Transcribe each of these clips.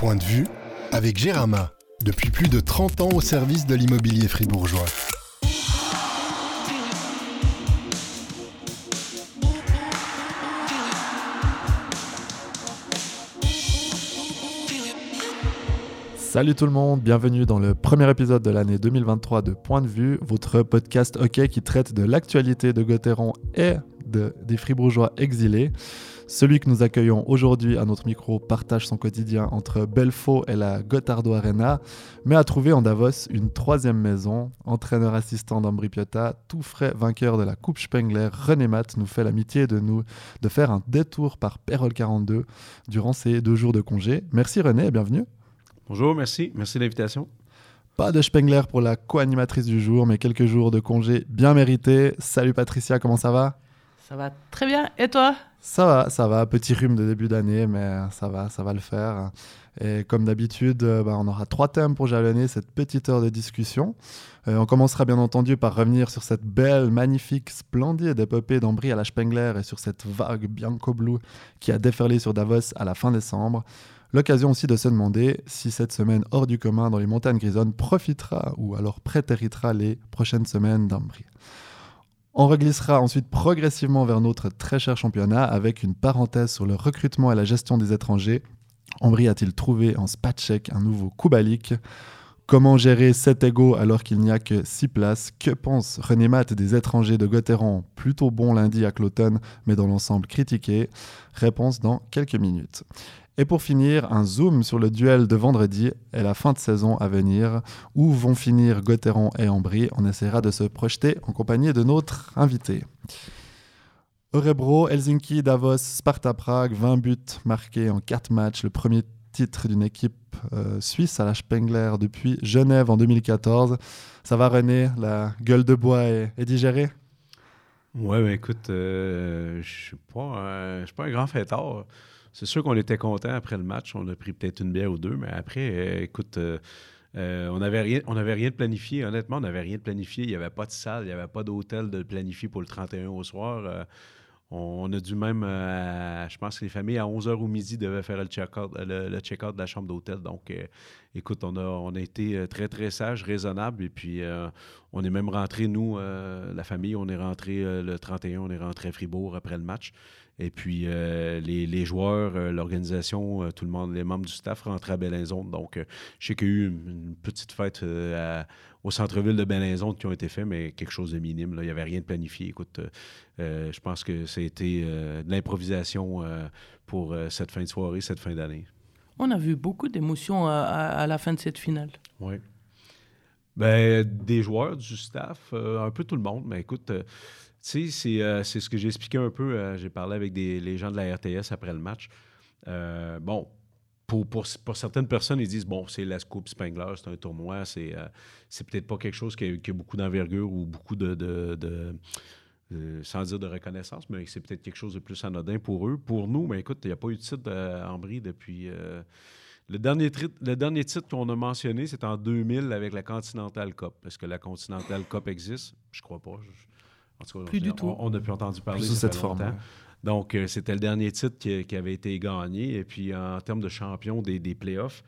Point de vue avec Gérama, depuis plus de 30 ans au service de l'immobilier fribourgeois. Salut tout le monde, bienvenue dans le premier épisode de l'année 2023 de Point de vue, votre podcast hockey qui traite de l'actualité de Gauthieron et de, des Fribourgeois exilés. Celui que nous accueillons aujourd'hui à notre micro partage son quotidien entre Belfaux et la Gothardo Arena, mais a trouvé en Davos une troisième maison. Entraîneur assistant d'Ambri Piotta, tout frais vainqueur de la Coupe Spengler, René Matt nous fait l'amitié de nous de faire un détour par Pérol 42 durant ces deux jours de congé. Merci René et bienvenue. Bonjour, merci. Merci de l'invitation. Pas de Spengler pour la co-animatrice du jour, mais quelques jours de congé bien mérités. Salut Patricia, comment ça va? Ça va très bien. Et toi? Ça va, ça va. Petit rhume de début d'année, mais ça va, ça va le faire. Et comme d'habitude, euh, bah, on aura trois thèmes pour jalonner cette petite heure de discussion. Euh, on commencera bien entendu par revenir sur cette belle, magnifique, splendide épopée d'Ambry à la Spengler et sur cette vague bianco-blue qui a déferlé sur Davos à la fin décembre. L'occasion aussi de se demander si cette semaine hors du commun dans les montagnes grisonnes profitera ou alors prétéritera les prochaines semaines d'Ambry. On reglissera ensuite progressivement vers notre très cher championnat avec une parenthèse sur le recrutement et la gestion des étrangers. Ambry a-t-il trouvé en Spatchek un nouveau Kubalik? Comment gérer 7 égaux alors qu'il n'y a que 6 places? Que pense René Matt des étrangers de Gauthieron Plutôt bon lundi à Cloton, mais dans l'ensemble critiqué Réponse dans quelques minutes. Et pour finir, un zoom sur le duel de vendredi et la fin de saison à venir. Où vont finir Gauthieron et Ambry? On essaiera de se projeter en compagnie de notre invité. Eurebro, Helsinki, Davos, Sparta Prague, 20 buts marqués en 4 matchs. Le premier titre d'une équipe euh, suisse à la Spengler depuis Genève en 2014. Ça va René? La gueule de bois est, digérée? Ouais, ben écoute, euh, je suis euh, je suis pas un grand fêtard. C'est sûr qu'on était content après le match. On a pris peut-être une bière ou deux, mais après, euh, écoute, euh, euh, on n'avait rien, de planifié. Honnêtement, on n'avait rien de planifié. Il n'y avait pas de salle, il n'y avait pas d'hôtel de planifier pour le 31 au soir. On, a dû même, je pense que les familles à 11h ou midi devaient faire le check-out de la chambre d'hôtel. Donc, écoute, on a, été très, très sage, raisonnable. Et puis, on est même rentré, nous, la famille, on est rentré le 31, on est rentré à Fribourg après le match. Et puis, euh, les, les joueurs, euh, l'organisation, euh, tout le monde, les membres du staff rentraient à Bellinzone. Donc, je sais qu'il y a eu une, petite fête à- au centre-ville de Bellinzone qui ont été faits, mais quelque chose de minime. là. Il n'y avait rien de planifié. Écoute, je pense que ça a été de l'improvisation pour cette fin de soirée, cette fin d'année. On a vu beaucoup d'émotions à, à- à la fin de cette finale. Oui. Ben, des joueurs, du staff, un peu tout le monde. Mais écoute, sais, c'est euh, c'est ce que j'ai expliqué un peu. euh, j'ai parlé avec des, les gens de la RTS après le match. Euh, bon, pour, pour, certaines personnes, ils disent bon, c'est la Coupe Spengler, c'est un tournoi, c'est c'est peut-être pas quelque chose qui a, qui beaucoup d'envergure ou beaucoup de. de- sans dire de reconnaissance, mais c'est peut-être quelque chose de plus anodin pour eux. Pour nous, ben écoute, il n'y a pas eu de titre en brie depuis. le dernier, le dernier titre qu'on a mentionné, c'est en 2000 avec la Continental Cup. Est-ce que la Continental Cup existe? Je crois pas. Je- en tout cas, Plus on- du tout. On n'a plus entendu parler. Ça cette forme, longtemps. Donc, euh, c'était le dernier titre qui, qui avait été gagné. Et puis, en termes de champion des, des playoffs,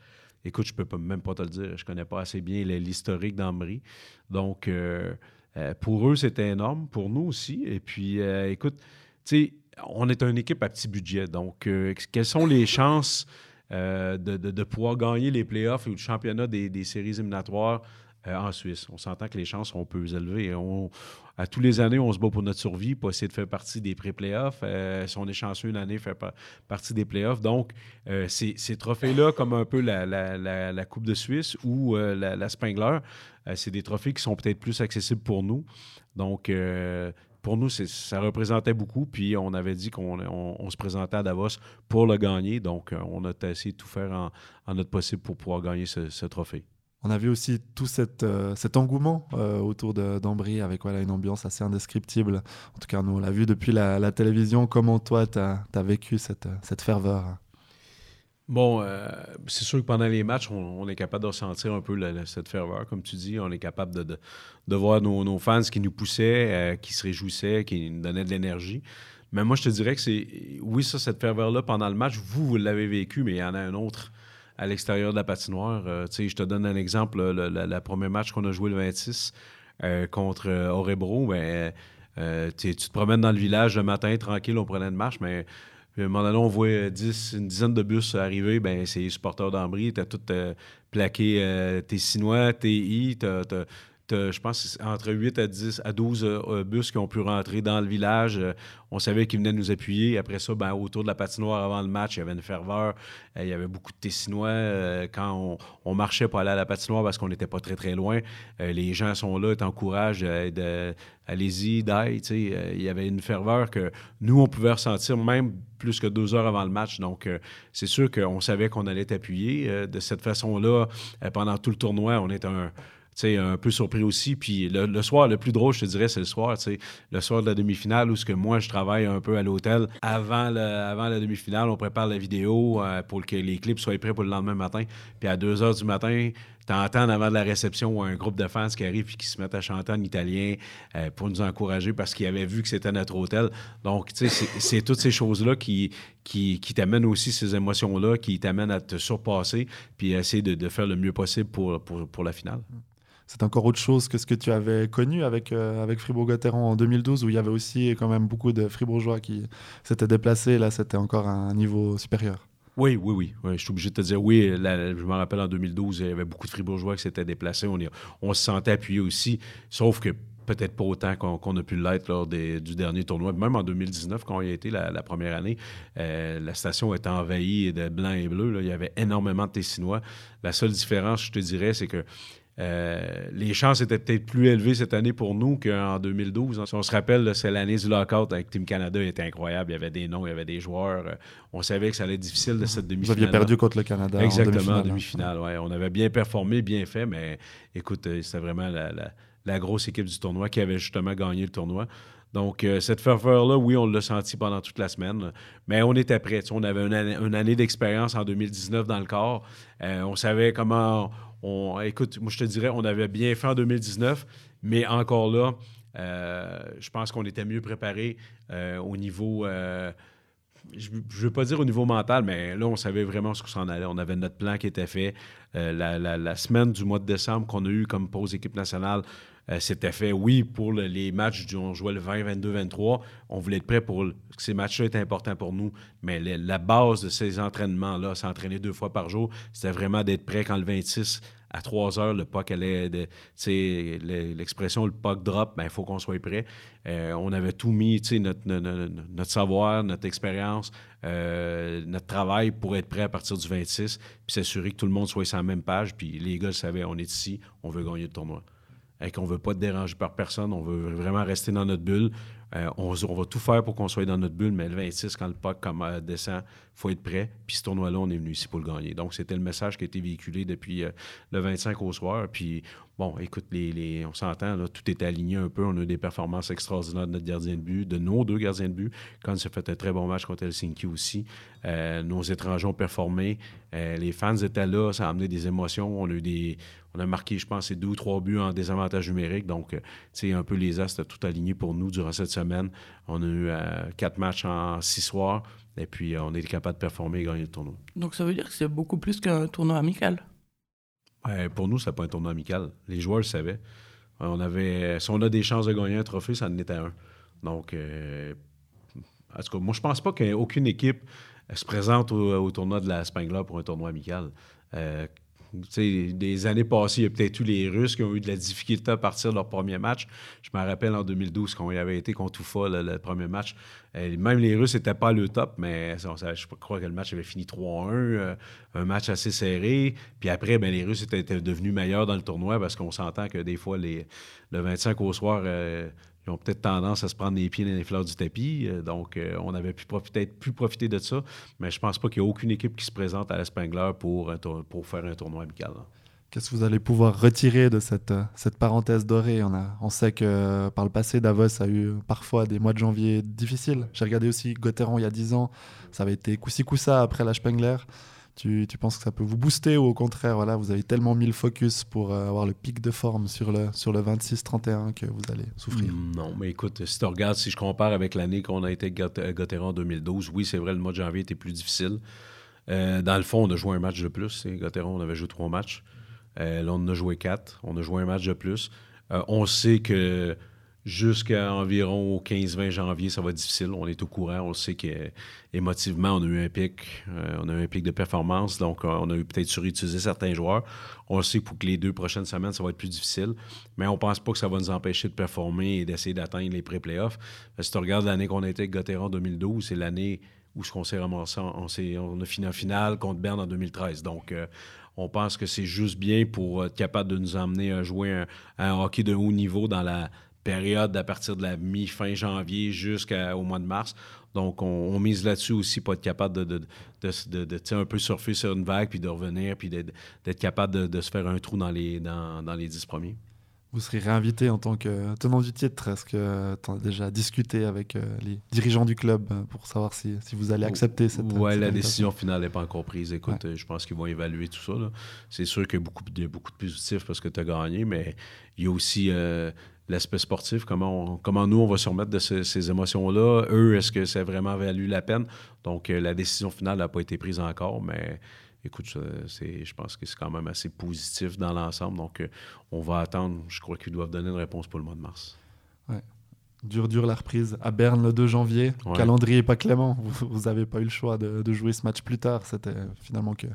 écoute, je peux pas, même pas te le dire. Je connais pas assez bien l'historique d'Ambry. Donc, euh, euh, pour eux, c'était énorme. Pour nous aussi. Et puis, euh, écoute, tu sais, on est une équipe à petit budget. Donc, euh, quelles sont les chances euh, de, de- de pouvoir gagner les playoffs ou le championnat des, des séries éliminatoires euh, en Suisse? On s'entend que les chances sont peu élevées. À tous les années, on se bat pour notre survie, pour essayer de faire partie des pré-playoffs. Euh, si on est chanceux une année, faire pa- partie des playoffs. Donc, euh, ces, trophées-là, comme un peu la, Coupe de Suisse ou la, la Spengler, c'est des trophées qui sont peut-être plus accessibles pour nous. Donc, pour nous, ça représentait beaucoup. Puis, on avait dit qu'on on- on se présentait à Davos pour le gagner. Donc, on a essayé de tout faire en, notre possible pour pouvoir gagner ce trophée. On a vu aussi tout euh, cet engouement euh, autour d'Ambry avec voilà, une ambiance assez indescriptible. En tout cas, nous, on l'a vu depuis la, télévision. Comment toi, tu as, vécu cette, ferveur? Bon, euh, c'est sûr que pendant les matchs, on, est capable de ressentir un peu cette ferveur, comme tu dis. On est capable de, voir nos, nos fans qui nous poussaient, qui se réjouissaient, qui nous donnaient de l'énergie. Mais moi, je te dirais que c'est. Oui, ça, cette ferveur-là pendant le match, vous, vous l'avez vécu, mais il y en a un autre à l'extérieur de la patinoire. je te donne un exemple. Le, premier match qu'on a joué le 26 contre Orebro, ben, tu te promènes dans le village le matin, tranquille, on prenait une marche, mais à un moment donné, on voit 10, une dizaine de bus arriver, ben c'est les supporters d'Ambry, t'as tout plaqué tes Sinois, TI, t'as je pense, entre 8 à 10 à 12 euh, euh, bus qui ont pu rentrer dans le village. Euh, on savait qu'ils venaient nous appuyer. Après ça, ben, autour de la patinoire avant le match, il y avait une ferveur. il y avait beaucoup de Tessinois. quand on, marchait pour aller à la patinoire parce qu'on n'était pas très, très loin, les gens sont là, t'encouragent. Allez-y, d'aille. il y avait une ferveur que nous, on pouvait ressentir même plus que deux heures avant le match. Donc, c'est sûr qu'on savait qu'on allait t'appuyer. de cette façon-là, pendant tout le tournoi, on est un un peu surpris aussi. Puis le, soir, le plus drôle, je te dirais, c'est le soir, le soir de la demi-finale où ce que moi, je travaille un peu à l'hôtel. Avant, la demi-finale, on prépare la vidéo euh, pour que les clips soient prêts pour le lendemain matin. Puis à 2 h du matin, t'entends avant de la réception un groupe de fans qui arrive et qui se mettent à chanter en italien euh, pour nous encourager parce qu'ils avaient vu que c'était notre hôtel. Donc, sais, c'est toutes ces choses-là qui, qui, t'amènent aussi ces émotions-là, qui t'amènent à te surpasser puis à essayer de, faire le mieux possible pour la finale c'est encore autre chose que ce que tu avais connu avec, euh, avec Fribourg-Gotteron en 2012, où il y avait aussi quand même beaucoup de Fribourgeois qui s'étaient déplacés. Là, c'était encore un niveau supérieur. Oui, oui, oui, Je suis obligé de te dire oui. je me rappelle en 2012, il y avait beaucoup de Fribourgeois qui s'étaient déplacés. On, se sentait appuyé aussi, sauf que peut-être pas autant qu'on a pu l'être lors du dernier tournoi. Même en 2019, quand il a été la, première année, euh, la station était envahie de blanc et bleu. Il y avait énormément de Tessinois. La seule différence, je te dirais, c'est que euh, les chances étaient peut-être plus élevées cette année pour nous qu'en 2012. Si on se rappelle, c'est l'année du lockout avec Team Canada, il était incroyable. Il y avait des noms, il y avait des joueurs. Euh, on savait que ça allait être difficile de cette demi-finale. Vous aviez perdu contre le Canada. Exactement, en demi-finale. ouais. On avait bien performé, bien fait, mais écoute, euh, c'était vraiment la, grosse équipe du tournoi qui avait justement gagné le tournoi. Donc, cette ferveur-là, oui, on l'a senti pendant toute la semaine, mais on était prêts. On avait une année, d'expérience en 2019 dans le corps. on savait comment écoute, moi je te dirais, on avait bien fait en 2019, mais encore là, euh, je pense qu'on était mieux préparé euh, au niveau. Euh, je ne veux pas dire au niveau mental, mais là, on savait vraiment ce qu'on s'en allait. On avait notre plan qui était fait. La, semaine du mois de décembre qu'on a eu comme pause équipe nationale, c'était fait, oui, pour les matchs du on jouait le 20, 22, 23. On voulait être prêt pour. Ces matchs-là étaient importants pour nous. Mais la base de ces entraînements-là, s'entraîner deux fois par jour, c'était vraiment d'être prêt quand le 26 à 3 heures, le puck allait. L'expression le puck drop, il ben, faut qu'on soit prêt. Euh, on avait tout mis, notre, notre, savoir, notre expérience, euh, notre travail pour être prêt à partir du 26, puis s'assurer que tout le monde soit sur la même page. Puis les gars savaient, on est ici, on veut gagner le tournoi. Et qu'on ne veut pas être dérangé par personne, on veut vraiment rester dans notre bulle. Euh, on, va tout faire pour qu'on soit dans notre bulle, mais le 26, quand le comme, euh, descend, il faut être prêt. Puis ce tournoi-là, on est venu ici pour le gagner. Donc, c'était le message qui a été véhiculé depuis euh, le 25 au soir. Puis, bon, écoute, on s'entend, tout est aligné un peu. On a eu des performances extraordinaires de notre gardien de but, de nos deux gardiens de but. Quand s'est fait un très bon match contre Helsinki aussi. nos étrangers ont performé. les fans étaient là. Ça a amené des émotions. On a eu des, on a marqué, je pense, deux ou trois buts en désavantage numérique. Donc, tu sais, un peu les astres tout aligné pour nous durant cette semaine. On a eu euh, quatre matchs en six soirs. Et puis, euh, on est capable de performer et gagner le tournoi. Donc, ça veut dire que c'est beaucoup plus qu'un tournoi amical? pour nous, ce n'est pas un tournoi amical. Les joueurs le savaient. On avait, si on a des chances de gagner un trophée, ça en était un. Donc, euh, en tout cas, moi, je pense pas qu'aucune équipe se présente au, tournoi de la Spangler pour un tournoi amical des années passées, il y a peut-être eu les Russes qui ont eu de la difficulté à partir de leur premier match. Je me rappelle en 2012 quand il avait été contre Oufa, le, premier match. Même les Russes n'étaient pas le top, mais je crois que le match avait fini 3-1, euh, un match assez serré. Puis après, ben, les Russes étaient, devenus meilleurs dans le tournoi parce qu'on s'entend que des fois, les, le 25 au soir, euh, ils ont peut-être tendance à se prendre les pieds dans les fleurs du tapis. Euh, donc, euh, on avait profiter, pu profiter de ça. Mais je pense pas qu'il y ait aucune équipe qui se présente à l'Espangler pour, pour faire un tournoi amical. Qu'est-ce que vous allez pouvoir retirer de cette, euh, parenthèse dorée? On, sait que par le passé, Davos a eu parfois des mois de janvier difficiles. J'ai regardé aussi Gotteron il y a 10 ans. Ça avait été coussi coussa après la Spengler. Tu, penses que ça peut vous booster ou au contraire, voilà, vous avez tellement mis le focus pour euh, avoir le pic de forme sur le, sur le 26-31 que vous allez souffrir? Non, mais écoute, si tu regardes, si je compare avec l'année qu'on a été Gotteron en 2012, oui, c'est vrai, le mois de janvier était plus difficile. dans le fond, on a joué un match de plus. Gauthieron, on avait joué trois matchs. là, on en a joué quatre. On a joué un match de plus. on sait que jusqu'à environ au 15-20 janvier, ça va être difficile. On est au courant. On sait qu'émotivement, on a eu un pic. Euh, on a eu un pic de performance. Donc, euh, on a eu peut-être surutilisé certains joueurs. On sait que pour les deux prochaines semaines, ça va être plus difficile. Mais on pense pas que ça va nous empêcher de performer et d'essayer d'atteindre les pré-playoffs. Si tu regardes l'année qu'on a été avec Gauthieron en 2012, c'est l'année où on s'est ramassé, on, on, a fini en finale contre Berne en 2013. Donc, euh, on pense que c'est juste bien pour être capable de nous emmener à jouer un hockey de haut niveau dans la période à partir de la mi-fin janvier jusqu'au mois de mars. Donc, on, mise là-dessus aussi pour être capable de, de, un peu surfer sur une vague, puis de revenir, puis d'être capable de, se faire un trou dans les, dans, dans les dix premiers. Vous serez réinvité en tant que tenant du titre. Est-ce que tu as déjà discuté avec euh, les dirigeants du club pour savoir si, si vous allez accepter cette Oui, la décision finale n'est pas encore prise. Écoute, je pense qu'ils vont évaluer tout ça. C'est sûr qu'il y a beaucoup, de, beaucoup de positifs parce que tu as gagné, mais il y a aussi euh, l'aspect sportif, comment, comment nous, on va se remettre de ces, émotions-là. Eux, est-ce que ça a vraiment valu la peine? Donc, euh, la décision finale n'a pas été prise encore, mais écoute, je pense que c'est quand même assez positif dans l'ensemble. Donc, euh, on va attendre. Je crois qu'ils doivent donner une réponse pour le mois de mars. Ouais. Dur, dur la reprise à Berne le 2 janvier. Calendrier pas clément. Vous n'avez pas eu le choix de, jouer ce match plus tard. C'était finalement que,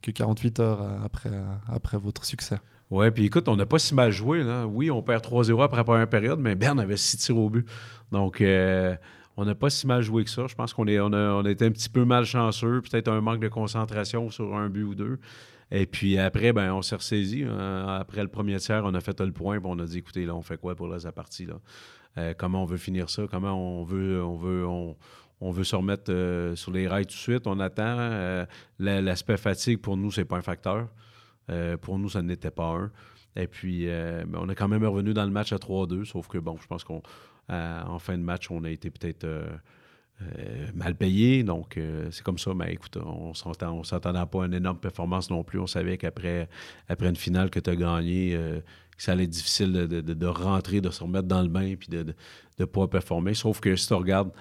que 48 heures après, après votre succès. Oui, puis écoute, on n'a pas si mal joué. Oui, on perd 3-0 après la première période, mais Berne avait 6 tirs au but. Donc, euh, on n'a pas si mal joué que ça. Je pense qu'on on a, on été un petit peu malchanceux, peut-être un manque de concentration sur un but ou deux. Et puis après, ben, on s'est ressaisi. Hein. Après le premier tiers, on a fait le point, puis on a dit écoutez, là, on fait quoi pour la partie là? Euh, comment on veut finir ça? Comment on veut, on veut, on, veut se remettre euh, sur les rails tout de suite? On attend. L'aspect fatigue, pour nous, c'est pas un facteur. Euh, pour nous, ça n'était pas un. Et puis, euh, on est quand même revenu dans le match à 3-2, sauf que, bon, je pense qu'en fin de match, on a été peut-être euh, mal payé. Donc, c'est comme ça. Mais écoute, on ne s'attendait pas à une énorme performance non plus. On savait qu'après après une finale que tu as gagné, que ça allait être difficile de, rentrer, de se remettre dans le bain puis de ne pas performer. Sauf que si tu regardes,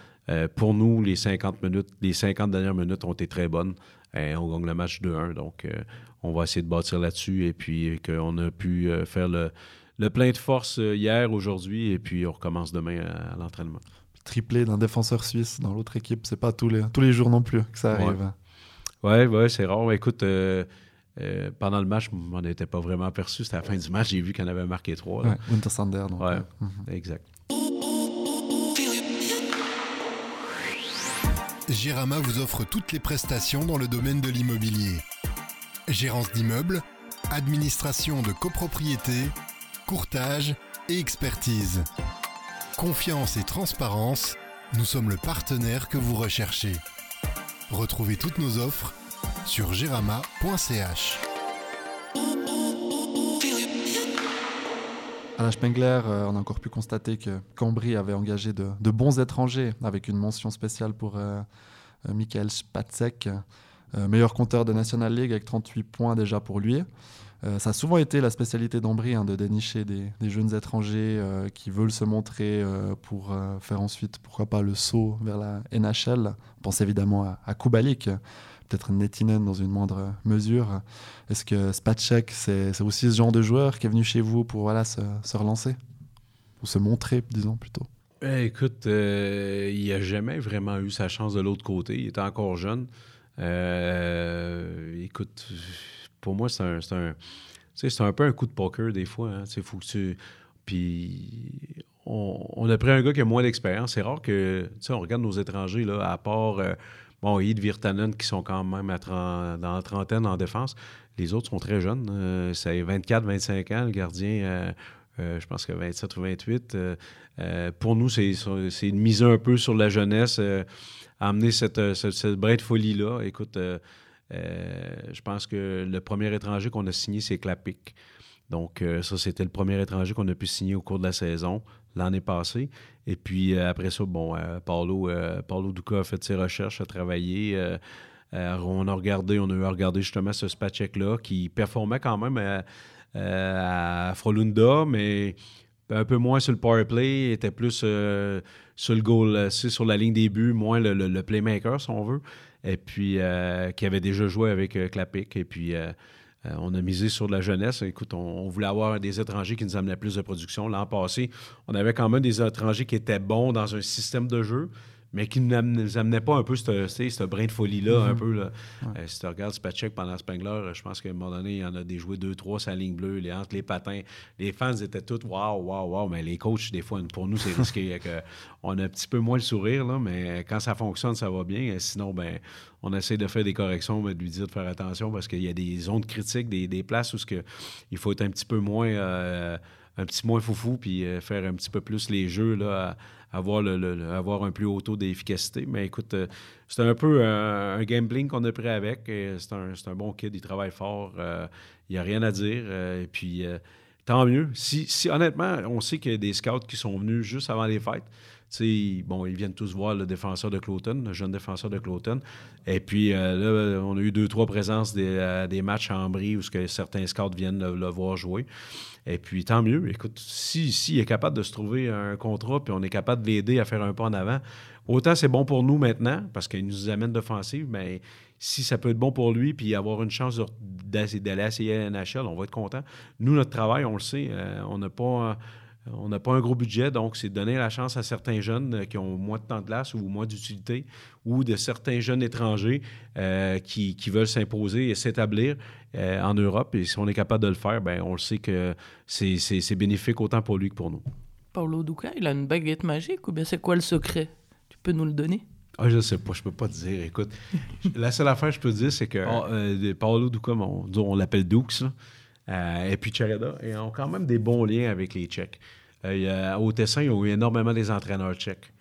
pour nous, les 50 minutes, les 50 dernières minutes ont été très bonnes. Et on gagne le match 2-1. Donc, on va essayer de bâtir là-dessus et puis euh, qu'on a pu euh, faire le, plein de force euh, hier, aujourd'hui, et puis on recommence demain à, l'entraînement. Triplé d'un défenseur suisse dans l'autre équipe, c'est pas tous les, tous les jours non plus que ça arrive. Oui, ouais, c'est rare. Écoute, pendant le match, on n'était pas vraiment aperçu. C'était à la fin du match, j'ai vu qu'on avait marqué trois. Ouais, Winter Sander. Donc, ouais, mhm. exact. Girama vous offre toutes les prestations dans le domaine de l'immobilier gérance d'immeubles, administration de copropriété, courtage et expertise. Confiance et transparence, nous sommes le partenaire que vous recherchez. Retrouvez toutes nos offres sur gerama.ch. La Spengler, euh, on a encore pu constater que Cambry avait engagé de, bons étrangers, avec une mention spéciale pour euh, euh, Michael Spatzek, meilleur compteur de National League avec 38 points déjà pour lui. Ça a souvent été la spécialité d'Ambry hein, de dénicher des, jeunes étrangers qui veulent se montrer pour faire ensuite, pourquoi pas, le saut vers la NHL. On pense évidemment à, à Kubalik, peut-être Netinen dans une moindre mesure. Est-ce que Spatchek, c'est aussi ce genre de joueur qui est venu chez vous pour voilà, se, relancer? Ou se montrer, disons plutôt? Eh, Écoute, il n'a jamais vraiment eu sa chance de l'autre côté. Il était encore jeune. Euh, écoute, pour moi, c'est un, un, un, peu un coup de poker des fois. Hein. Que tu... Puis on, a pris un gars qui a moins d'expérience. C'est rare que, on regarde nos étrangers, là, à part, euh, bon, Yves Virtanen, qui sont quand même dans la trentaine en défense. Les autres sont très jeunes. Euh, c'est 24, 25 ans, le gardien. je pense que 27 ou 28. pour nous, c'est une mise un peu sur la jeunesse amener cette, euh, cette, de folie-là. Écoute, euh, euh, je pense que le premier étranger qu'on a signé, c'est Clapic. Donc, ça, c'était le premier étranger qu'on a pu signer au cours de la saison l'année passée. Et puis, après ça, bon, Paulo, Paulo Duca a fait ses recherches, a travaillé. on a regardé, on a eu justement ce Spacek-là qui performait quand même à, à Frolunda, mais un peu moins sur le power play, était plus sur le goal, euh, sur la ligne des buts, moins le, playmaker, si on veut. et puis qui avait déjà joué avec Clapic. Et puis, on a misé sur la jeunesse. Écoute, on, voulait avoir des étrangers qui nous amenaient plus de production. L'an passé, on avait quand même des étrangers qui étaient bons dans un système de jeu, mais qui ne nous amenait pas un peu ce brin de folie-là, un mhm. peu. Là. Euh, si tu regardes Spatchek pendant Spengler, je pense qu'à un moment donné, il y en a des joués deux, trois sur la ligne bleue, les, entre les patins. Les fans étaient tous waouh, waouh, waouh, mais les coachs, des fois, pour nous, c'est risqué. on a un petit peu moins le sourire, là, mais quand ça fonctionne, ça va bien. Sinon, ben, on essaie de faire des corrections, mais de lui dire de faire attention parce qu'il y a des zones critiques, des, des places où que, il faut être un petit peu moins. Euh, un petit moins foufou, puis euh, faire un petit peu plus les jeux, là, avoir, un plus haut taux d'efficacité. Mais écoute, euh, c'est un peu un, gambling qu'on a pris avec. C'est un, un, bon kid, il travaille fort. Euh, il n'y a rien à dire. et puis, tant mieux. Si, si, honnêtement, on sait qu'il y a des scouts qui sont venus juste avant les fêtes. Sais, bon, ils viennent tous voir le défenseur de Cloton, le jeune défenseur de Cloton. Et puis là, on a eu deux, trois présences des, des matchs en bris où certains scouts viennent le voir jouer. Et puis, tant mieux. Écoute, si, si est capable de se trouver un contrat, puis on est capable de l'aider à faire un pas en avant, autant c'est bon pour nous maintenant, parce qu'il nous amène d'offensive, mais si ça peut être bon pour lui, puis avoir une chance d'aller essayer à NHL, on va être content. Nous, notre travail, on le sait, euh, on n'a pas on n'a pas un gros budget, donc c'est de donner la chance à certains jeunes euh, qui ont moins de temps de glace ou moins d'utilité, ou de certains jeunes étrangers euh, qui, veulent s'imposer et s'établir euh, en Europe. Et si on est capable de le faire, ben on le sait que c'est bénéfique autant pour lui que pour nous. Paulo Duca, il a une baguette magique ou bien c'est quoi le secret? Tu peux nous le donner? Ah, je sais pas, je peux pas te dire. Écoute, la seule affaire que je peux te dire, c'est que oh, Paulo Duca, on, l'appelle Dukes, et puis Chereda, ils ont quand même des bons liens avec les Tchèques. Euh, au Tessin, il y a eu énormément des entraîneurs tchèques.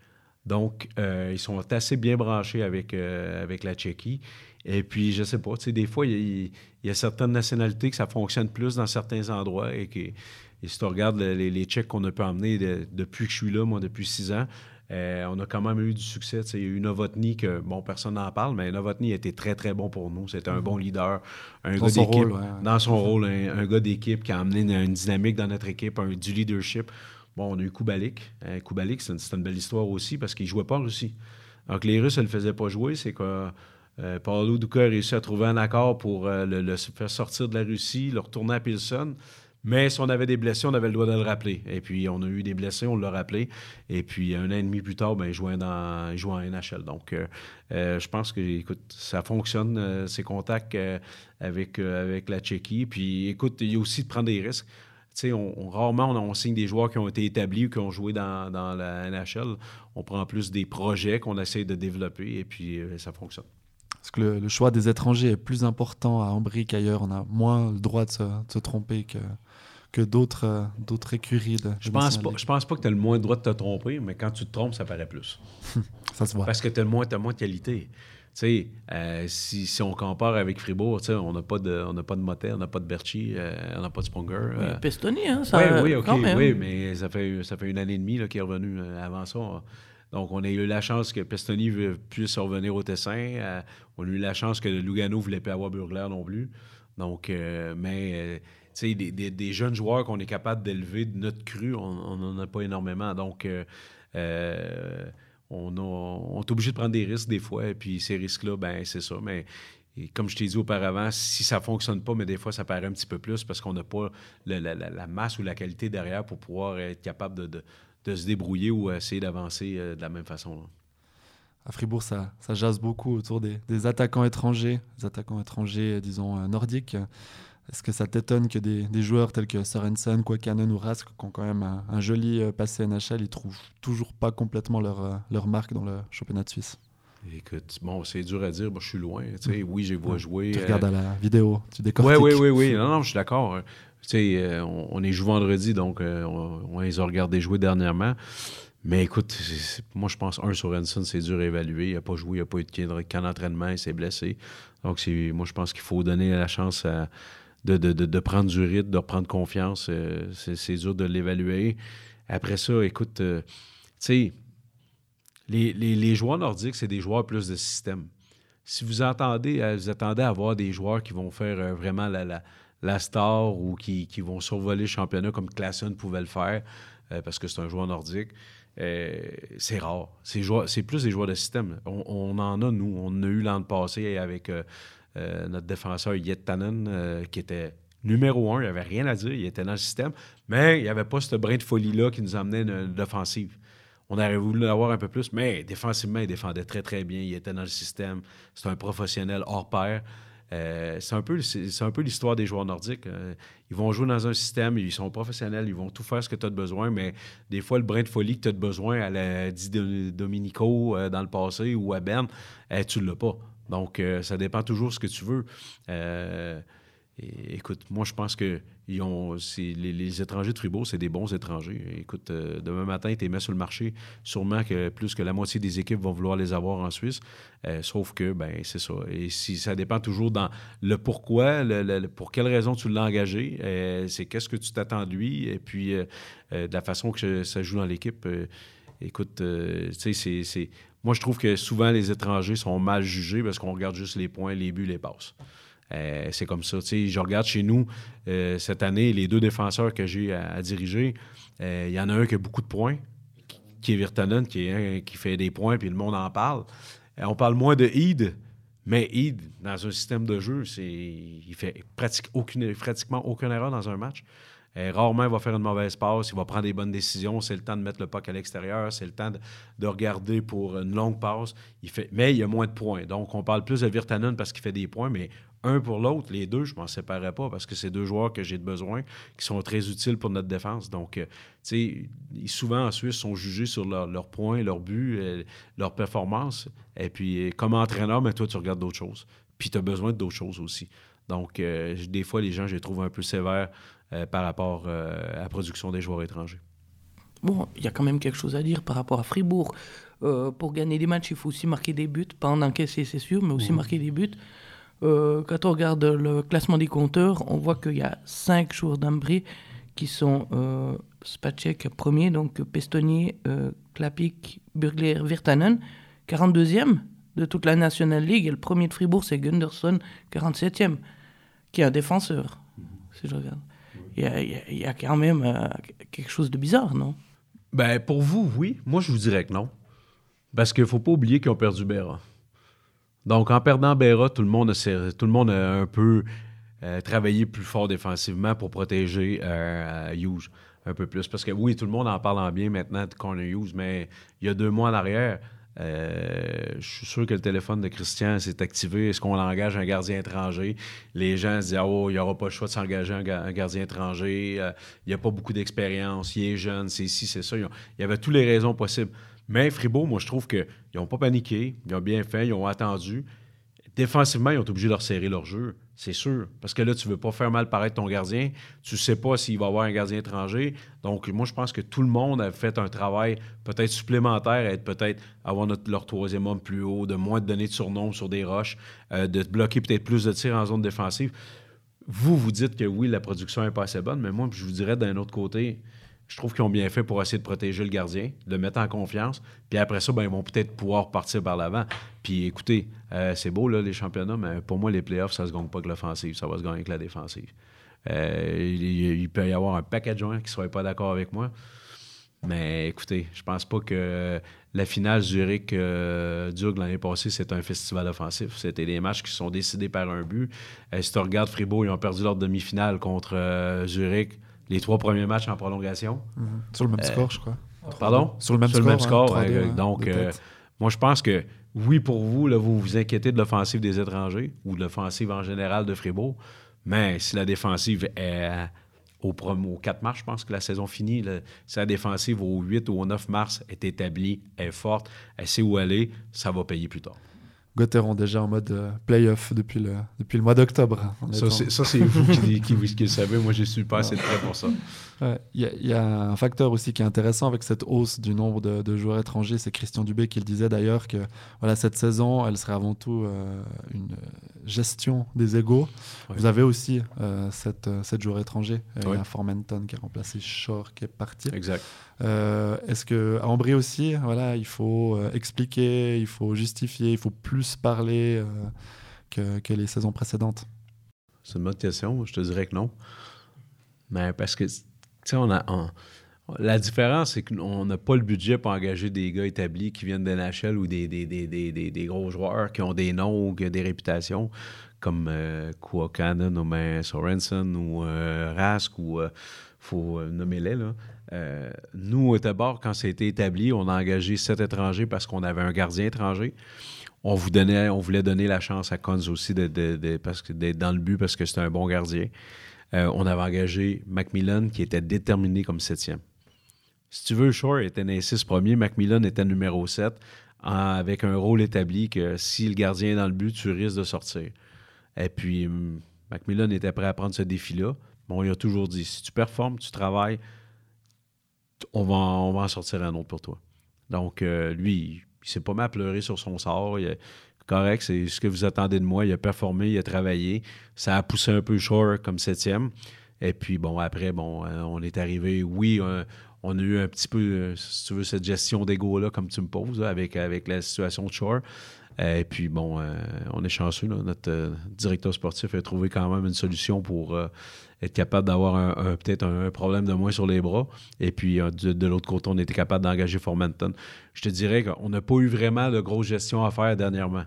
Donc, euh, ils sont assez bien branchés avec, euh, avec la Tchéquie. Et puis, je sais pas, des fois, il y, a certaines nationalités que ça fonctionne plus dans certains endroits et si tu regardes les, les Tchèques qu'on a pu emmener depuis que je suis là, moi, depuis six ans, on a quand même eu du succès. Il y a eu Novotny, que, bon, personne n'en parle, mais Novotny a été très, très bon pour nous. C'était un bon leader, un dans gars d'équipe. Dans son rôle, un, gars d'équipe qui a amené une, dynamique dans notre équipe, un, du leadership. Bon, on a eu Kubalik. Euh, Kubalik, c'est une, belle histoire aussi parce qu'il ne jouait pas en Russie. Donc, les Russes ne le faisaient pas jouer. C'est que euh, Paulo Duca a réussi à trouver un accord pour euh, le, faire sortir de la Russie, le retourner à Pilsen. Mais si on avait des blessés, on avait le droit de le rappeler. Et puis, on a eu des blessés, on l'a rappelé. Et puis, un an et demi plus tard, ben, il, jouait dans, en NHL. Donc, je pense que, écoute, ça fonctionne, ces contacts avec, avec la Tchéquie. Puis, écoute, il y a aussi de prendre des risques on, rarement on, signe des joueurs qui ont été établis ou qui ont joué dans, la NHL. On prend plus des projets qu'on essaie de développer et puis euh, ça fonctionne. Est-ce que le, choix des étrangers est plus important à Ambry qu'ailleurs On a moins le droit de se, tromper que, que d'autres, euh, d'autres écuries. De, je, pense pas, je pense pas que tu as le moins le droit de te tromper, mais quand tu te trompes, ça paraît plus. ça se voit. Parce que tu as, moins de qualité sais, euh, si, si, on compare avec Fribourg, on n'a pas de, on n'a pas de Motet, on n'a pas de Berchi, euh, on n'a pas de Sponger. Euh. Pestoni, hein, ça. Oui, oui, ok, oui, mais ça fait, ça fait une année et demie qu'il est revenu avant ça. Donc, on a eu la chance que Pestoni puisse revenir au Tessin. on a eu la chance que Lugano ne voulait pas avoir Burgler non plus. Donc, mais, tu sais, des, des, jeunes joueurs qu'on est capable d'élever de notre cru, on n'en a pas énormément. Donc, on, est obligé de prendre des risques des fois, et puis ces risques-là, ben c'est ça. Mais comme je t'ai dit auparavant, si ça ne fonctionne pas, mais des fois, ça paraît un petit peu plus parce qu'on n'a pas la, masse ou la qualité derrière pour pouvoir être capable de, se débrouiller ou essayer d'avancer euh, de la même façon. À Fribourg, ça, ça jase beaucoup autour des, attaquants étrangers, des attaquants étrangers, disons, euh, nordiques. Est-ce que ça t'étonne que des, joueurs tels que Sorensen, Kwakanen ou Rask, qui ont quand même un, joli euh, passé NHL, ils trouvent toujours pas complètement leur, euh, leur marque dans le championnat de Suisse? Écoute, bon, c'est dur à dire. Je suis loin. sais, Oui, j'ai vu jouer. Tu regardes à la vidéo, tu décortiques. Oui, oui, oui, oui. Non, non, je suis d'accord. Sais, on, on, est joué vendredi, donc euh, on, les a regardés jouer dernièrement. Mais écoute, moi, je pense, un, Sorensen, c'est dur à évaluer. Il n'a pas joué, il n'a pas eu de camp d'entraînement, il s'est blessé. Donc, moi, je pense qu'il faut donner la chance à de, prendre du rythme, de reprendre confiance. Euh, c'est dur de l'évaluer. Après ça, écoute, euh, tu sais, les, joueurs nordiques, c'est des joueurs plus de système. Si vous entendez, euh, vous attendez à avoir des joueurs qui vont faire vraiment la, la, star ou qui, vont survoler le championnat comme Klassen pouvait le faire, parce que c'est un joueur nordique, c'est rare. C'est plus des joueurs de système. On, en a, nous. On a eu l'an passé avec notre défenseur Yet Tannen, qui était numéro un. Il n'y avait rien à dire. Il était dans le système. Mais il n'y avait pas ce brin de folie-là qui nous amenait l'offensive. On aurait voulu l'avoir un peu plus, mais défensivement, il défendait très, très bien. Il était dans le système. C'est un professionnel hors pair. Euh, c'est un peu, peu l'histoire des joueurs nordiques. Euh, ils vont jouer dans un système, ils sont professionnels, ils vont tout faire ce que tu as besoin, mais des fois, le brin de folie que tu as besoin, à la dit Dominico euh, dans le passé ou à Ben, tu ne l'as pas. Donc, ça dépend toujours de ce que tu veux écoute, moi, je pense que les, étrangers de Fribourg, c'est des bons étrangers. Écoute, euh, demain matin, tu les mets sur le marché. Sûrement que plus que la moitié des équipes vont vouloir les avoir en Suisse. Euh, sauf que, ben, c'est ça. Et si ça dépend toujours dans le pourquoi, pour quelle raison tu l'as engagé, euh, c'est qu'est-ce que tu t'attends de lui, et puis de la façon que ça joue dans l'équipe. écoute, tu sais, c'est. Moi, je trouve que souvent, les étrangers sont mal jugés parce qu'on regarde juste les points, les buts, les passes. Euh, c'est comme ça. je regarde chez nous, euh, cette année, les deux défenseurs que j'ai à, diriger, euh, il y en a un qui a beaucoup de points, qui est Virtanen, qui, qui fait des points, puis le monde en parle. on parle moins de Heed, mais Heed, dans un système de jeu, c'est, il fait aucune, pratiquement aucune erreur dans un match. rarement, il va faire une mauvaise passe, il va prendre des bonnes décisions. C'est le temps de mettre le puck à l'extérieur, c'est le temps de, regarder pour une longue passe. Il fait, mais il y a moins de points. Donc, on parle plus de Virtanen parce qu'il fait des points, mais un pour l'autre. Les deux, je ne m'en séparerais pas parce que c'est deux joueurs que j'ai besoin qui sont très utiles pour notre défense. Donc, euh, tu sais, souvent en Suisse, sont jugés sur leurs points, leurs buts, euh, leurs performances. Et puis, comme entraîneur, mais toi, tu regardes d'autres choses. Puis, tu as besoin d'autres choses aussi. Donc, euh, des fois, les gens, je les trouve un peu sévères par rapport à la production des joueurs étrangers. Bon, il y a quand même quelque chose à dire par rapport à Fribourg. pour gagner des matchs, il faut aussi marquer des buts, pas en encaisser, c'est sûr, mais aussi marquer des buts. Euh, quand on regarde le classement des compteurs, on voit qu'il y a cinq joueurs d'Ambry qui sont euh, Spacek premier, donc Pestonnier, euh, Klapik, Burgler, Virtanen, 42e de toute la National League. Et le premier de Fribourg, c'est Gunderson, 47e, qui est un défenseur, si je regarde. Il y, a, quand même euh, quelque chose de bizarre, non? Ben, pour vous, oui. Moi, je vous dirais que non. Parce qu'il ne faut pas oublier qu'ils ont perdu Béra. Donc, en perdant Béra, tout le monde a, un peu euh, travaillé plus fort défensivement pour protéger euh, Hughes un peu plus. Parce que oui, tout le monde en parle en bien maintenant de Corner Hughes, mais il y a deux mois en arrière, euh, je suis sûr que le téléphone de Christian s'est activé. Est-ce qu'on engage un gardien étranger? Les gens se disent Oh, il n'y aura pas le choix de s'engager un, gardien étranger. il n'y a pas beaucoup d'expérience. Il est jeune, c'est ici, c'est ça. il y avait toutes les raisons possibles. Mais Fribourg, moi, je trouve qu'ils n'ont pas paniqué, ils ont bien fait, ils ont attendu. Défensivement, ils ont été obligés de resserrer leur jeu, c'est sûr. Parce que là, tu ne veux pas faire mal paraître ton gardien. Tu ne sais pas s'il va avoir un gardien étranger. Donc, moi, je pense que tout le monde a fait un travail peut-être supplémentaire, être peut-être avoir leur troisième homme plus haut, de moins de donner de surnom sur des roches, euh, de bloquer peut-être plus de tirs en zone défensive. Vous, vous dites que oui, la production n'est pas assez bonne, mais moi, je vous dirais d'un autre côté, je trouve qu'ils ont bien fait pour essayer de protéger le gardien, de le mettre en confiance. Puis après ça, ben, ils vont peut-être pouvoir partir par l'avant. Puis écoutez, euh, c'est beau, là, les championnats, mais pour moi, les playoffs, ça ne se gagne pas avec l'offensive, ça va se gagner avec la défensive. Euh, il, peut y avoir un paquet de joueurs qui ne seraient pas d'accord avec moi. Mais écoutez, je pense pas que la finale Zurich euh, l'année passée, c'est un festival offensif. C'était des matchs qui sont décidés par un but. Euh, si tu regardes Fribourg, ils ont perdu leur demi-finale contre Zurich les trois premiers matchs en prolongation. Mhm. Sur le même euh, score, je crois. Pardon? Sur le même score. Hein, donc, euh, moi, je pense que oui, pour vous, là, vous vous inquiétez de l'offensive des étrangers ou de l'offensive en général de Fribourg. Mais si la défensive est au, au 4 mars, je pense que la saison finit, si la défensive au 8 ou au 9 mars est établie, est forte, elle sait où aller, ça va payer plus tard. Gotteron déjà en mode euh, playoff depuis le, depuis le mois d'octobre. Ça, c'est vous qui, qui, qui, le savez. Moi, je ne suis pas assez prêt pour ça. Il y, a un facteur aussi qui est intéressant avec cette hausse du nombre de, joueurs étrangers. C'est Christian Dubé qui le disait d'ailleurs que voilà, cette saison, elle serait avant tout euh, une gestion des égaux. Vous avez aussi euh, cette, cette joueur étranger. Il y a Formenton qui a remplacé Shore qui est parti. Exact. Est-ce qu'à Ambry aussi, voilà, il faut expliquer, il faut justifier, il faut plus parler que, que les saisons précédentes? C'est une bonne question. Je te dirais que non. Mais parce que on a, La différence, c'est qu'on n'a pas le budget pour engager des gars établis qui viennent de NHL ou des, gros joueurs qui ont des noms ou des réputations, comme euh, Cannon ou ben Sorensen ou euh, Rask ou euh, faut nommer les là. Euh, nous, au bord, quand ça a été établi, on a engagé sept étrangers parce qu'on avait un gardien étranger. On, voulait donner la chance à Cons aussi d'être dans le but parce que c'était un bon gardien. on avait engagé Macmillan qui était déterminé comme septième. Si tu veux, Shore était les six premiers, Macmillan était numéro 7, avec un rôle établi que si le gardien est dans le but, tu risques de sortir. Et puis, hum, Macmillan était prêt à prendre ce défi-là. Bon, il a toujours dit si tu performes, tu travailles, on va, en sortir un autre pour toi. Donc, euh, lui, il, s'est pas mal pleuré sur son sort. Correct, c'est ce que vous attendez de moi. Il a performé, il a travaillé. Ça a poussé un peu Shore comme septième. Et puis, bon, après, bon, euh, on est arrivé, oui, on a eu un petit peu, euh, si tu veux, cette gestion d'ego-là, comme tu me poses, avec, avec la situation de Shore. Et puis, bon, euh, on est chanceux. Notre euh, directeur sportif a trouvé quand même une solution pour être capable d'avoir un, peut-être un, problème de moins sur les bras. Et puis, de, l'autre côté, on était capable d'engager Formanton. Je te dirais qu'on n'a pas eu vraiment de grosse gestion à faire dernièrement.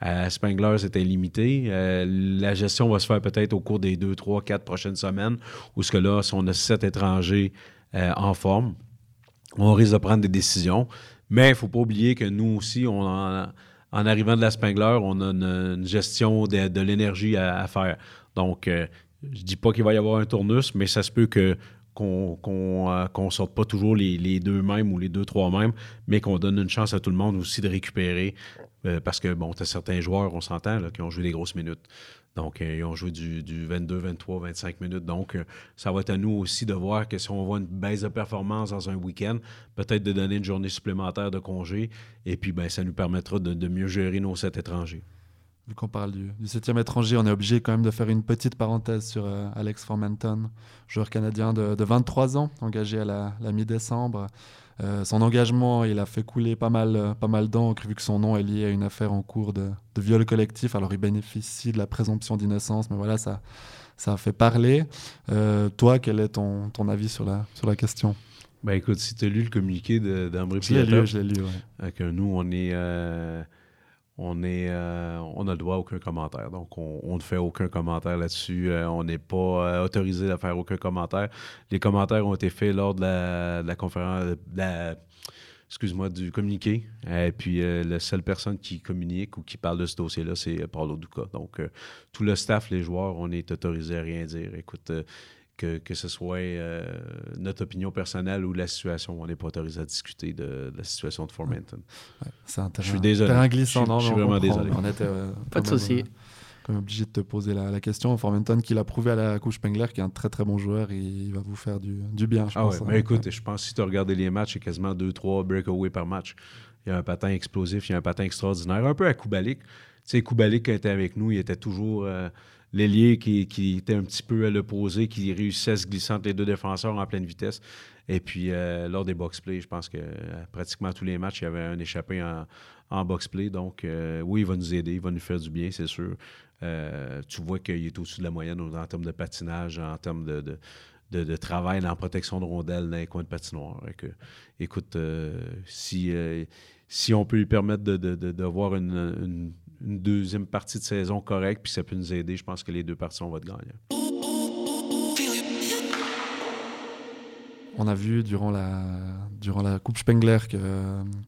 À Spangler, c'était limité. la gestion va se faire peut-être au cours des deux, trois, quatre prochaines semaines, où ce que là, si on a sept étrangers euh, en forme. On risque de prendre des décisions. Mais il ne faut pas oublier que nous aussi, on en, arrivant de la Spangler, on a une, gestion de, l'énergie à, faire. Donc, euh, je ne dis pas qu'il va y avoir un tournus, mais ça se peut qu'on ne euh, sorte pas toujours les, deux mêmes ou les deux, trois mêmes, mais qu'on donne une chance à tout le monde aussi de récupérer. Parce que, bon, tu as certains joueurs, on s'entend, qui ont joué des grosses minutes. Donc, euh, ils ont joué du, 22, 23, 25 minutes. Donc, euh, ça va être à nous aussi de voir que si on voit une baisse de performance dans un week-end, peut-être de donner une journée supplémentaire de congé. Et puis, ben, ça nous permettra de, mieux gérer nos sept étrangers. Vu qu'on parle du, septième étranger, on est obligé quand même de faire une petite parenthèse sur euh, Alex Formanton, joueur canadien de, 23 ans, engagé à la mi-décembre. Euh, son engagement, il a fait couler pas mal, euh, pas mal d'encre vu que son nom est lié à une affaire en cours de, viol collectif. Alors il bénéficie de la présomption d'innocence, mais voilà, ça, ça a fait parler. Euh, toi, quel est ton, ton avis sur la, sur la question? Ben écoute, si tu as lu le communiqué d'Ambry Je l'ai lu, je l'ai lu, nous, on est on est euh, a le droit à aucun commentaire. Donc, on, ne fait aucun commentaire là-dessus. Euh, on n'est pas euh, autorisé à faire aucun commentaire. Les commentaires ont été faits lors de la, conférence, excuse-moi, du communiqué. Et puis, la seule personne qui communique ou qui parle de ce dossier-là, c'est Paulo Duca. Donc, tout le staff, les joueurs, on est autorisé à rien dire. Écoute, que, ce soit euh, notre opinion personnelle ou la situation. On n'est pas autorisé à discuter de, la situation de Formanton. un je suis désolé. glissant. Je, suis vraiment désolé. On était, euh, pas de souci. Comme obligé de te poser la, question. Formanton, qui l'a prouvé à la couche Spengler, qui est un très très bon joueur, et il va vous faire du, bien, je ah pense. Ouais, mais écoute, je pense que si tu as regardé les matchs, c'est quasiment 2-3 breakaways par match. Il y a un patin explosif, il y a un patin extraordinaire, un peu à Koubalik. Tu sais, Koubalik, quand il était avec nous, il était toujours. Euh, l'ailier qui, était un petit peu à l'opposé, qui réussissait à se glisser entre les deux défenseurs en pleine vitesse. Et puis, euh, lors des box-play, je pense que euh, pratiquement tous les matchs, il y avait un échappé en, en box-play. Donc, euh, oui, il va nous aider, il va nous faire du bien, c'est sûr. tu vois qu'il est au-dessus de la moyenne en termes de patinage, en termes de, de, de, travail dans protection de rondelles dans les coins de patinoire. Écoute, si, si on peut lui permettre d'avoir une, une deuxième partie de saison correcte, puis ça peut nous aider. Je pense que les deux parties, on va être gagnants. On a vu durant la, durant la Coupe Spengler que,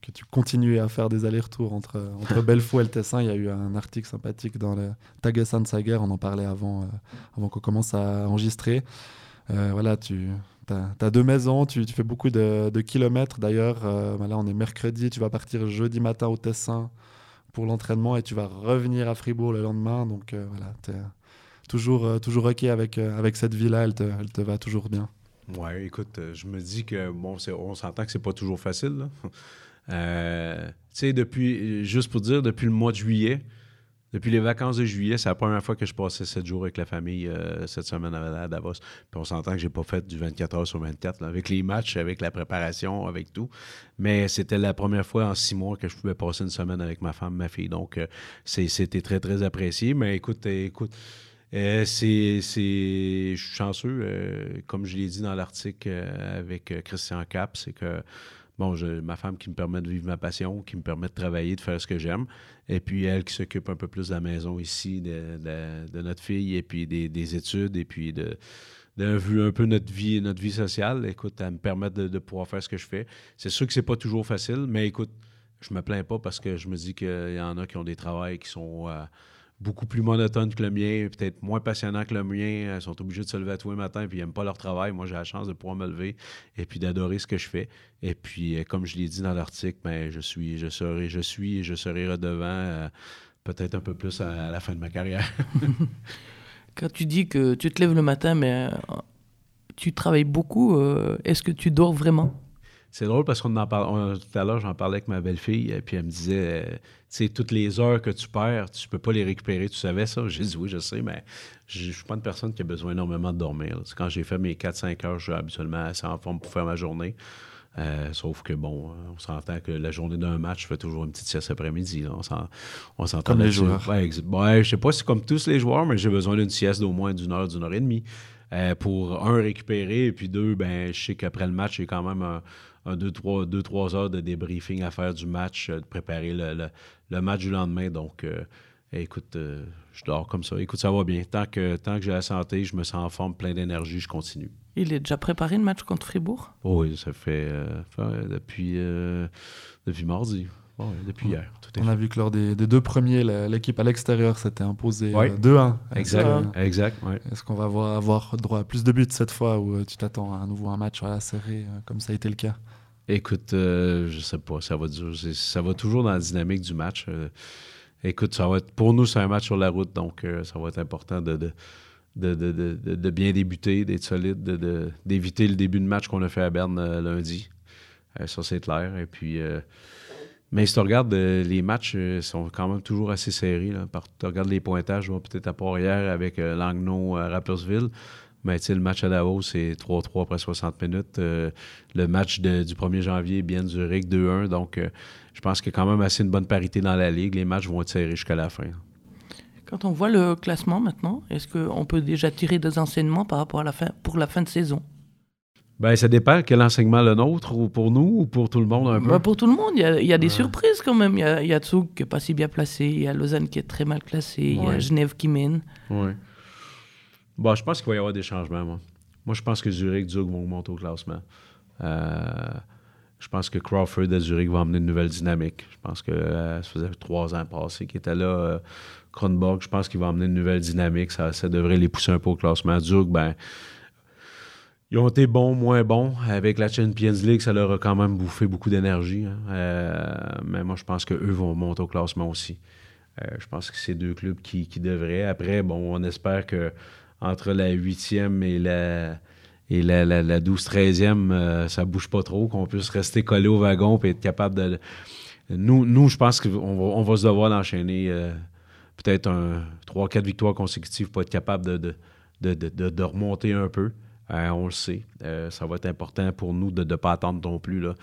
que tu continuais à faire des allers-retours entre, entre Belfaux et le Tessin. Il y a eu un article sympathique dans le Tagessan Sager, on en parlait avant, euh, avant qu'on commence à enregistrer. Euh, voilà, tu as, deux maisons, tu, tu fais beaucoup de, de kilomètres. D'ailleurs, euh, là on est mercredi, tu vas partir jeudi matin au Tessin pour l'entraînement et tu vas revenir à Fribourg le lendemain. Donc euh, voilà, tu es toujours, euh, toujours OK avec, euh, avec cette vie-là, elle te, elle te va toujours bien. Ouais, écoute, je me dis que bon, on s'entend que c'est pas toujours facile. tu sais, depuis, juste pour dire, depuis le mois de juillet, depuis les vacances de juillet, c'est la première fois que je passais sept jours avec la famille euh, cette semaine à Davos. Puis on s'entend que j'ai pas fait du 24 heures sur 24, avec les matchs, avec la préparation, avec tout. Mais c'était la première fois en six mois que je pouvais passer une semaine avec ma femme, ma fille. Donc, euh, c'était très, très apprécié. Mais écoute, écoute, Euh, c'est, je suis chanceux, euh, comme je l'ai dit dans l'article euh, avec Christian Cap, c'est que bon, ma femme qui me permet de vivre ma passion, qui me permet de travailler, de faire ce que j'aime, et puis elle qui s'occupe un peu plus de la maison ici, de, notre fille, et puis des, études, et puis de, de un peu notre vie, notre vie sociale. Écoute, elle me permet de, pouvoir faire ce que je fais. C'est sûr que c'est pas toujours facile, mais écoute, je me plains pas parce que je me dis qu'il y en a qui ont des travails qui sont beaucoup plus monotone que le mien, peut-être moins passionnant que le mien. Ils sont obligés de se lever tous les matins puis ils n'aiment pas leur travail. Moi, j'ai la chance de pouvoir me lever et puis d'adorer ce que je fais. Et puis, euh, comme je l'ai dit dans l'article, ben, je suis, je serai, je suis je serai redevant euh, peut-être un peu plus à, la fin de ma carrière. Quand tu dis que tu te lèves le matin, mais euh, tu travailles beaucoup, est-ce que tu dors vraiment? C'est drôle parce qu'on en parle. tout à l'heure, j'en parlais avec ma belle-fille, et puis elle me disait, tu sais, toutes les heures que tu perds, tu peux pas les récupérer. Tu savais ça? J'ai dit oui, je sais, mais je suis pas une personne qui a besoin énormément de dormir. Quand j'ai fait mes 4-5 heures, je suis habituellement assez en forme pour faire ma journée. Euh, sauf que, bon, on s'entend que la journée d'un match, je fais toujours une petite sieste après-midi. On s'entend Comme les joueurs. Ouais, ouais, je sais pas si c'est comme tous les joueurs, mais j'ai besoin d'une sieste d'au moins d'une heure, d'une heure et demie. Euh, pour un, récupérer, et puis deux, ben, je sais qu'après le match, j'ai quand même un, un deux, trois, deux, trois heures de débriefing à faire du match, euh, de préparer le, le, match du lendemain. Donc, euh, écoute, euh, je dors comme ça. Écoute, ça va bien. Tant que, tant que j'ai la santé, je me sens en forme, plein d'énergie, je continue. Il est déjà préparé le match contre Fribourg? oui, ça fait, depuis, depuis mardi. depuis hier. On a vu que lors des, deux premiers, l'équipe à l'extérieur s'était imposée 2-1. Exact. exact Est-ce qu'on va avoir, avoir, droit à plus de buts cette fois ou tu t'attends à, nouveau un match à serré comme ça a été le cas? Écoute, euh, je sais pas, ça va, ça va toujours dans la dynamique du match. Euh, écoute, ça va être, pour nous, c'est un match sur la route, donc euh, ça va être important de, bien débuter, d'être solide, d'éviter le début de match qu'on a fait à Berne lundi. ça, c'est clair. Et puis, mais si tu regardes, les matchs sont quand même toujours assez serrés. Tu regardes les pointages, peut-être à Port-Hier avec Langnau, Rappersville. Mais le match à Davos, c'est 3-3 après 60 minutes. Euh, le match du 1er janvier, bien Zurich, 2-1. Donc, euh, je pense qu'il y a quand même assez une bonne parité dans la Ligue. Les matchs vont être serrés jusqu'à la fin. Quand on voit le classement maintenant, est-ce qu'on peut déjà tirer des enseignements par rapport à la fin, pour la fin de saison? Ben, ça dépend quel enseignement le nôtre, ou pour nous, ou pour tout le monde un peu. Ben, pour tout le monde, il y a, des surprises quand même. Il y a, y Tsug qui n'est pas si bien placé, il y a Lausanne qui est très mal classé, il y a Genève qui mène. Oui. Bon, je pense qu'il va y avoir des changements, moi. Moi, je pense que Zurich, Zug vont monter au classement. Euh, je pense que Crawford à Zurich va amener une nouvelle dynamique. Je pense que euh, ça faisait trois ans passés qu'il était là. Euh, Kronborg, je pense qu'il va amener une nouvelle dynamique. Ça, devrait les pousser un peu au classement. Zug, ben, ils ont été bons, moins bons. Avec la Champions League, ça leur a quand même bouffé beaucoup d'énergie. Hein. mais moi, je pense qu'eux vont monter au classement aussi. je pense que c'est deux clubs qui, qui devraient. Après, bon, on espère que entre la huitième et la, et la, la, 12-13e, euh, ça bouge pas trop, qu'on puisse rester collé au wagon et être capable de. Nous, nous je pense qu'on va, se devoir d'enchaîner euh, peut-être un 3-4 victoires consécutives pour être capable de, de, de, de remonter un peu. Euh, on le sait. ça va être important pour nous de ne pas attendre non plus. Là.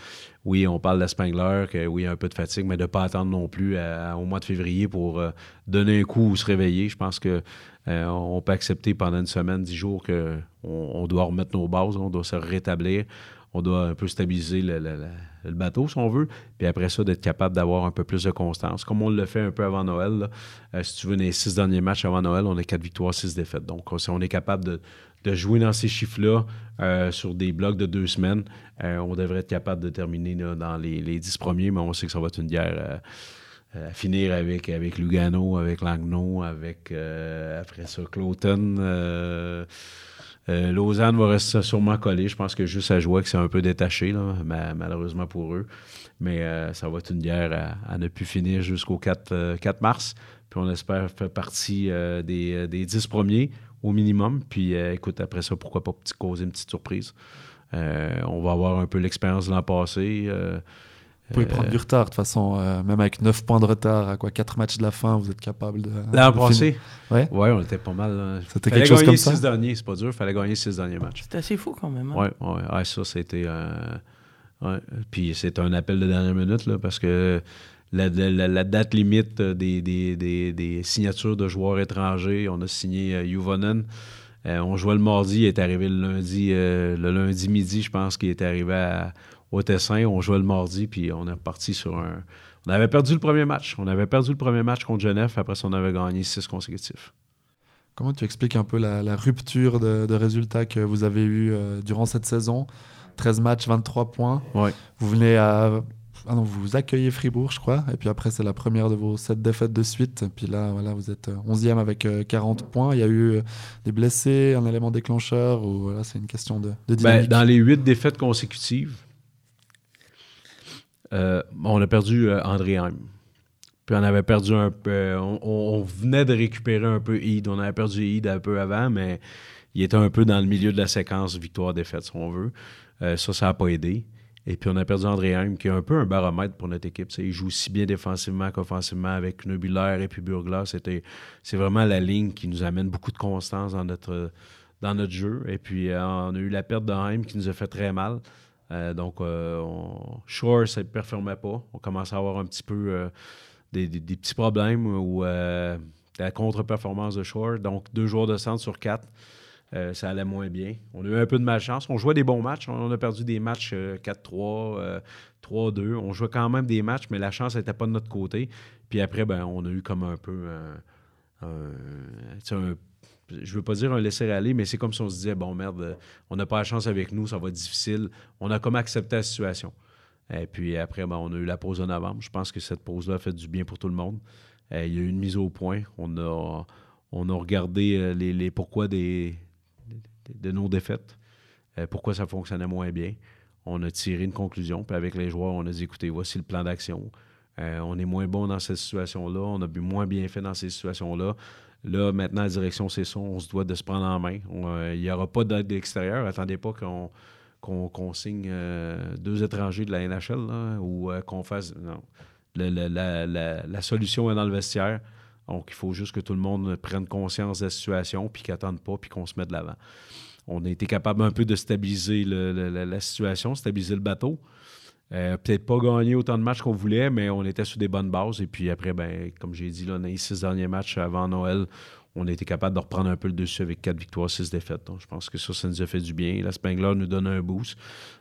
Oui, on parle d'Espangler, que oui, un peu de fatigue, mais de ne pas attendre non plus au mois de février pour donner un coup ou se réveiller. Je pense que euh, on peut accepter pendant une semaine, dix jours qu'on on doit remettre nos bases, on doit se rétablir, on doit un peu stabiliser le, bateau, si on veut. Puis après ça, d'être capable d'avoir un peu plus de constance. Comme on le fait un peu avant Noël. Euh, si tu veux, les six derniers matchs avant Noël, on a quatre victoires, six défaites. Donc, si on est capable de, jouer dans ces chiffres-là euh, sur des blocs de deux semaines, on devrait être capable de terminer dans les, les, dix premiers, mais on sait que ça va être une guerre à finir avec, avec Lugano, avec Langnau, avec euh, après ça Cloton. Euh, Lausanne va rester sûrement collé. Je pense que juste à jouer que c'est un peu détaché, là, malheureusement pour eux. Mais ça va être une guerre à, ne plus finir jusqu'au 4, 4, mars. Puis on espère faire partie des, des 10 premiers au minimum. Puis écoute, après ça, pourquoi pas causer une petite surprise. on va avoir un peu l'expérience de l'an passé. Vous pouvez prendre du retard, de toute façon, euh, même avec 9 points de retard, à quoi 4 matchs de la fin, vous êtes capable de. L'an passé Ouais. Ouais, on était pas mal. C'était quelque chose comme ça? six derniers, c'est pas dur, il fallait gagner 6 derniers matchs. C'était assez fou quand même. Hein? Ouais, ouais, ouais, ça, c'était. Euh, ouais. Puis c'est un appel de dernière minute, là, parce que la, date limite des, des, signatures de joueurs étrangers. On a signé Juvonen. on jouait le mardi, il est arrivé le lundi, le lundi midi, je pense qu'il est arrivé au Tessin. On jouait le mardi, puis on est reparti sur un. On avait perdu le premier match. On avait perdu le premier match contre Genève. Après ça, on avait gagné six consécutifs. Comment tu expliques un peu la, rupture de, résultats que vous avez eu durant cette saison? 13 matchs, 23 points. Vous venez à. Ah non, vous accueillez Fribourg, je crois. Et puis après, c'est la première de vos 7 défaites de suite. Et puis là, voilà, vous êtes 11e avec 40 euh, points. Il y a eu euh, des blessés, un élément déclencheur, ou voilà, c'est une question de, de ben, dans les 8 défaites consécutives, euh, on a perdu André Heim. Puis on avait perdu un peu. On, venait de récupérer un peu Eid. On avait perdu Eid un peu avant, mais il était un peu dans le milieu de la séquence victoire-défaite, si on veut. Euh, ça, ça n'a pas aidé. Et puis, on a perdu André Heim, qui est un peu un baromètre pour notre équipe. il joue aussi bien défensivement qu'offensivement avec Knobulaire et puis Burglas. c'est vraiment la ligne qui nous amène beaucoup de constance dans notre, jeu. Et puis, euh, on a eu la perte d'Heim qui nous a fait très mal. Euh, donc, Shore, ça ne performait pas. On commence à avoir un petit peu des, petits problèmes ou la contre-performance de Shore. Donc, deux joueurs de centre sur quatre. Euh, ça allait moins bien. On a eu un peu de malchance. On jouait des bons matchs. On a perdu des matchs 4-3, euh, 3-2. Euh, on jouait quand même des matchs, mais la chance n'était pas de notre côté. Puis après, ben, on a eu comme un peu un, je veux pas dire un laisser-aller, mais c'est comme si on se disait, bon, merde, on n'a pas la chance avec nous, ça va être difficile. On a comme accepté la situation. Et puis après, ben, on a eu la pause en novembre. Je pense que cette pause-là a fait du bien pour tout le monde. il y a eu une mise au point. On a, on a regardé les, les pourquoi des, de nos défaites, euh, pourquoi ça fonctionnait moins bien. On a tiré une conclusion, puis avec les joueurs, on a dit écoutez, voici le plan d'action. Euh, on est moins bon dans cette situation-là, on a moins bien fait dans ces situations-là. Là, maintenant, la direction, c'est ça, on se doit de se prendre en main. Euh, il n'y aura pas d'aide extérieure. Attendez pas qu'on signe deux étrangers de la NHL ou qu'on fasse. Non. la, solution est dans le vestiaire. Donc, il faut juste que tout le monde prenne conscience de la situation, puis qu'ils n'attendent pas, puis qu'on se mette de l'avant. On a été capable un peu de stabiliser la situation, stabiliser le bateau. Euh, peut-être pas gagner autant de matchs qu'on voulait, mais on était sur des bonnes bases. Et puis après, ben, comme j'ai dit, là, dans les six derniers matchs avant Noël, on a été capable de reprendre un peu le dessus avec quatre victoires, six défaites. Donc, je pense que ça, ça nous a fait du bien. La Spengler nous donne un boost.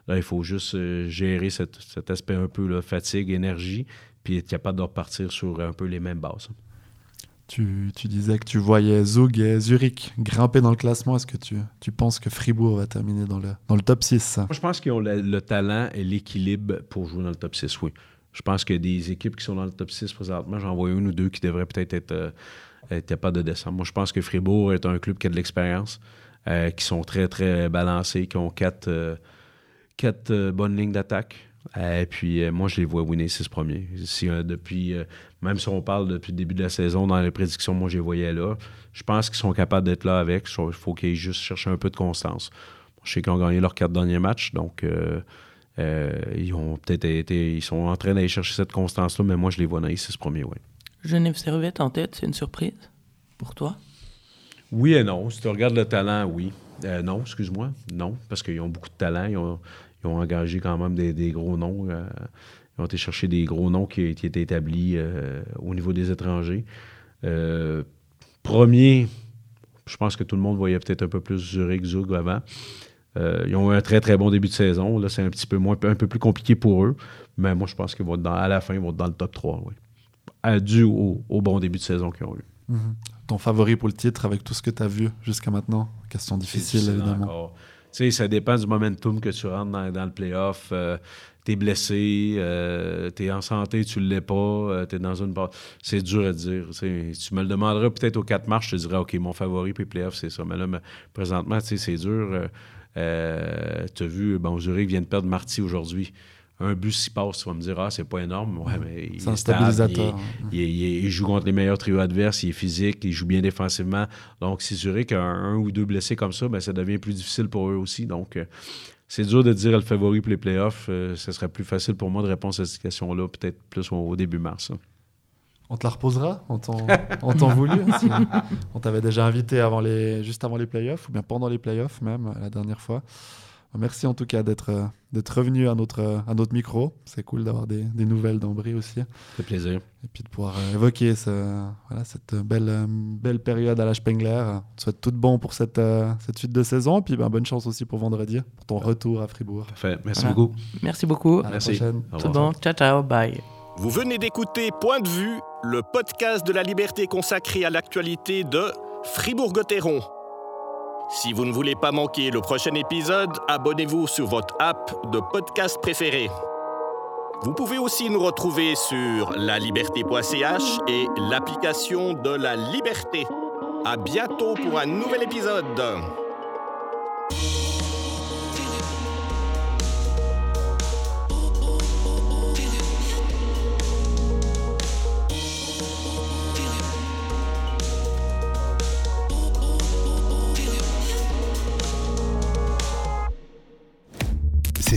Là, il faut juste euh, gérer cet aspect un peu là, fatigue, énergie, puis être capable de repartir sur un peu les mêmes bases. Tu, disais que tu voyais Zug et Zurich grimper dans le classement. Est-ce que tu, penses que Fribourg va terminer dans le, dans le top 6 Moi, je pense qu'ils ont le, talent et l'équilibre pour jouer dans le top 6, oui. Je pense que des équipes qui sont dans le top 6 présentement, j'en vois une ou deux qui devraient peut-être être, euh, être capables de descendre. Moi, je pense que Fribourg est un club qui a de l'expérience, euh, qui sont très, très balancés, qui ont quatre, euh, quatre bonnes lignes d'attaque. Et puis, moi, je les vois winner six premiers. Si, depuis même si on parle depuis le début de la saison, dans les prédictions, moi, je les voyais là. Je pense qu'ils sont capables d'être là avec. Il faut qu'ils juste cherchent un peu de constance. Je sais qu'ils ont gagné leurs quatre derniers matchs, donc euh, euh, ils ont peut-être été. Ils sont en train d'aller chercher cette constance-là, mais moi, je les vois dans les six premiers, oui. Genève Servette en tête, c'est une surprise pour toi? Oui et non. Si tu regardes le talent, oui. Euh, non, excuse-moi. Non, parce qu'ils ont beaucoup de talent. Ils ont, engagé quand même des, gros noms. Ils ont été chercher des gros noms qui, étaient établis euh, au niveau des étrangers. Euh, premier, je pense que tout le monde voyait peut-être un peu plus Zurich, Zug avant. Euh, ils ont eu un très, très bon début de saison. Là, c'est un petit peu moins, un peu plus compliqué pour eux. Mais moi, je pense qu'ils vont être dans, à la fin, ils vont être dans le top 3, oui. dû au, bon début de saison qu'ils ont eu. Mm-hmm. Ton favori pour le titre avec tout ce que tu as vu jusqu'à maintenant? Question difficile, évidemment. Sais, ça dépend du momentum que tu rentres dans, le playoff t'es blessé, euh, t'es en santé, tu l'es pas, euh, t'es dans une... C'est dur à dire. Tu me le demanderas peut-être aux quatre marches, je te dirais, OK, mon favori puis playoff, c'est ça. Mais là, présentement, c'est dur. Euh, euh tu as vu, bon, Zurich vient de perdre Marty aujourd'hui. Un bus s'y passe, tu vas me dire, ah, c'est pas énorme. Ouais, mais c'est un stabilisateur. Il, joue contre les meilleurs trios adverses, il est physique, il joue bien défensivement. Donc, si Zurich a un, ou deux blessés comme ça, ben, ça devient plus difficile pour eux aussi. Donc, c'est dur de dire le favori pour les playoffs. Euh, ce serait plus facile pour moi de répondre à cette question-là, peut-être plus au, début mars. Hein. On te la reposera? En temps, voulu? on t'avait déjà invité avant les, juste avant les playoffs, ou bien pendant les playoffs même, la dernière fois. Merci en tout cas d'être euh, d'être revenu à notre, euh, à notre micro. C'est cool d'avoir des, des nouvelles d'Ambry aussi. C'est plaisir. Et puis de pouvoir euh, évoquer ce, voilà, cette belle, belle période à la Spengler. On te souhaite tout de bon pour cette, cette suite de saison. Et puis ben, bonne chance aussi pour vendredi, pour ton retour à Fribourg. Parfait. Merci beaucoup. Merci beaucoup. À Merci. la prochaine. Tout bon. Ciao, ciao. Bye. Vous venez d'écouter Point de vue, le podcast de la liberté consacré à l'actualité de Fribourg-Gotteron. Si vous ne voulez pas manquer le prochain épisode, abonnez-vous sur votre app de podcast préféré. Vous pouvez aussi nous retrouver sur laliberté.ch et l'application de la liberté. À bientôt pour un nouvel épisode.